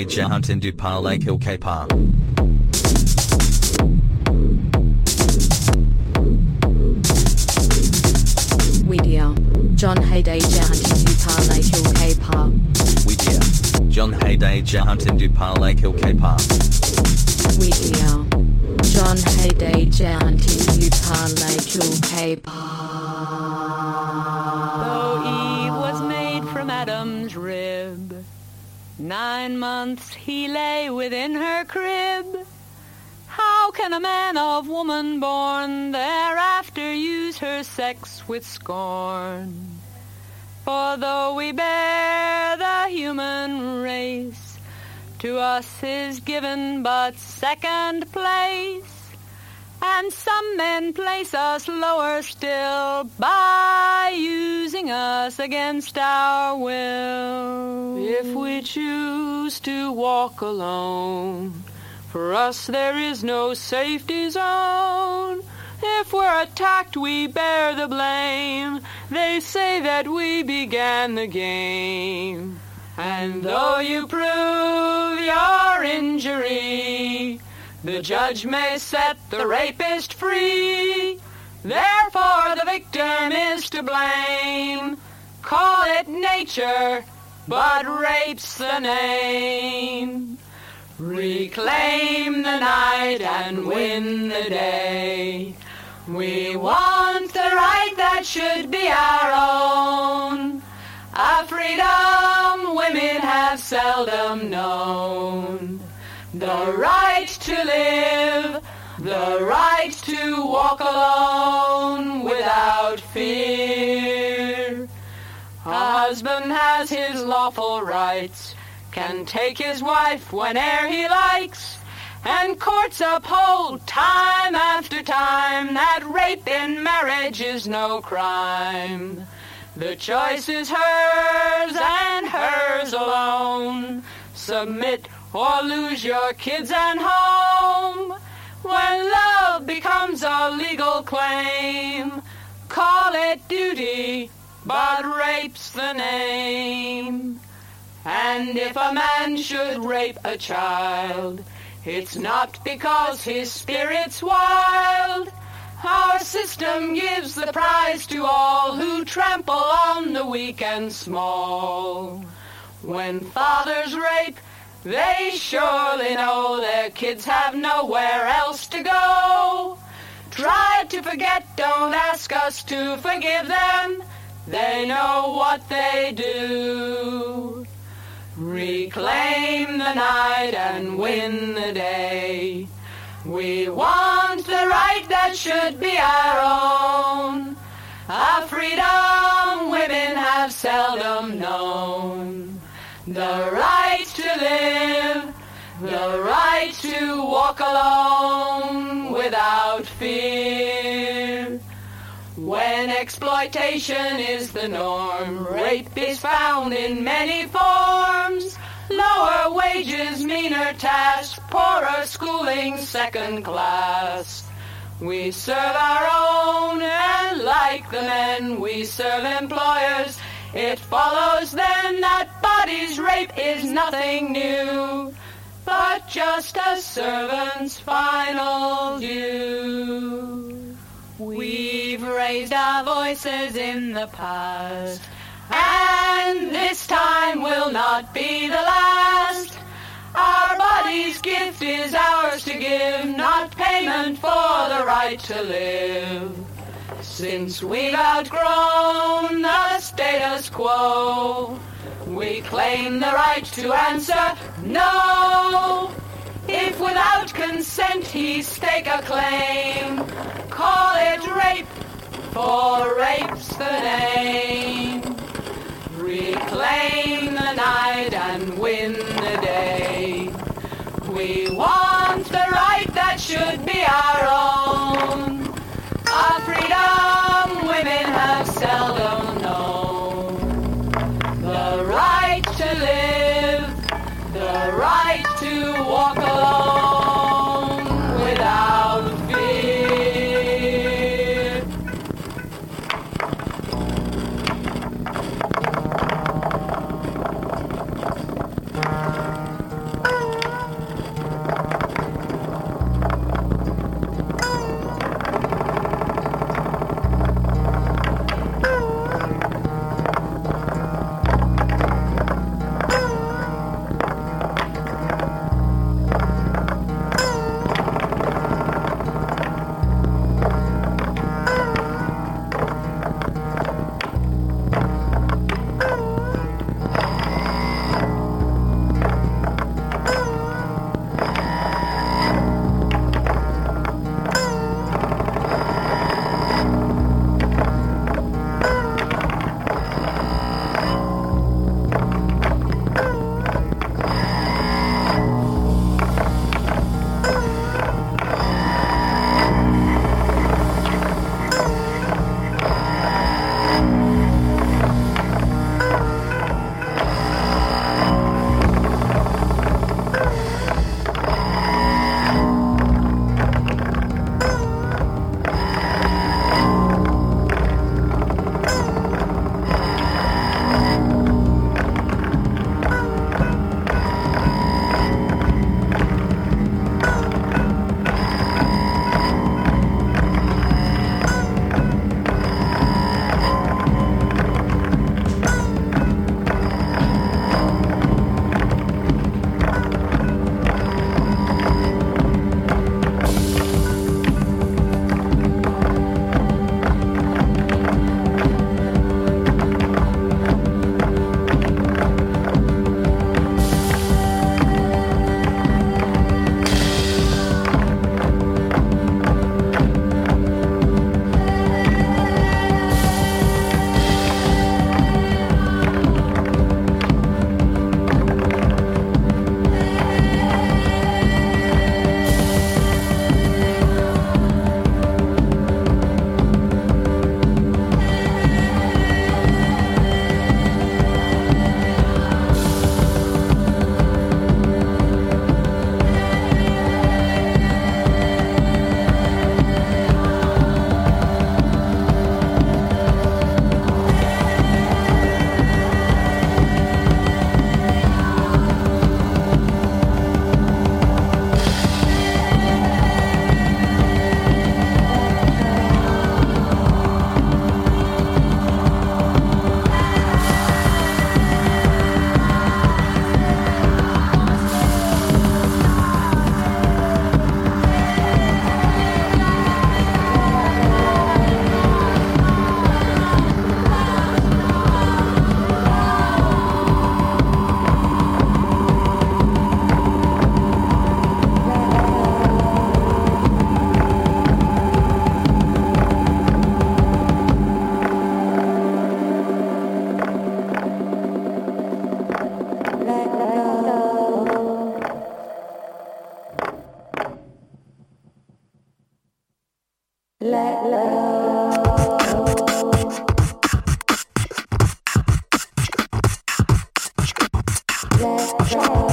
We dear. John Hayday Jahunt in Dupar Lake Ilkapar. Wedia. John Hayday Jahantin Dupar Lake Ilkapar. We dear. John Hayday Jahunt in Dupar Lake Ilkapar. Wedia. John Hayday Jahantin Dupar Lake Ilkapar. Nine months he lay within her crib. How can a man of woman born thereafter use her sex with scorn? For though we bear the human race, to us is given but second place. And some men place us lower still by using us against our will. If we choose to walk alone, for us there is no safety zone. If we're attacked, we bear the blame. They say that we began the game. And though you prove your injury, the judge may set the rapist free. Therefore, the victim is to blame. Call it nature, but rape's the name. Reclaim the night and win the day. We want the right that should be our own. A freedom women have seldom known. The right to live, the right to walk alone without fear. A husband has his lawful rights, can take his wife whene'er he likes, and courts uphold time after time that rape in marriage is no crime. The choice is hers and hers alone. Submit or lose your kids and home. When love becomes a legal claim, call it duty, but rape's the name. And if a man should rape a child, it's not because his spirit's wild. Our system gives the prize to all who trample on the weak and small. When fathers rape, they surely know their kids have nowhere else to go. Try to forget, don't ask us to forgive them. They know what they do. Reclaim the night and win the day. We want the right that should be our own. A freedom women have seldom known. The right to live, the right to walk alone without fear. Exploitation is the norm, rape is found in many forms. Lower wages, meaner tasks, poorer schooling, second class. We serve our own, and like the men, we serve employers. It follows then that bodies rape is nothing new, but just a servant's final due. We've raised our voices in the past, and this time will not be the last. Our body's gift is ours to give, not payment for the right to live. Since we've outgrown the status quo, we claim the right to answer no. If without consent he stake a claim, call it rape, for rape's the name. Reclaim the night and win the day. We want the right that should be our own. left.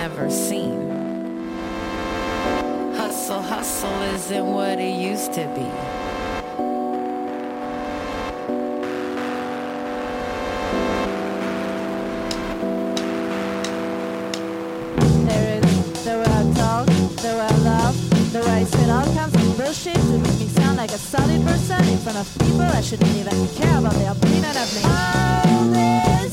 never seen. Hustle, hustle isn't what it used to be. There is the way I talk, the way I laugh, the way I said all kinds of bullshit to make me sound like a solid person in front of people I shouldn't even care about their opinion of me. All this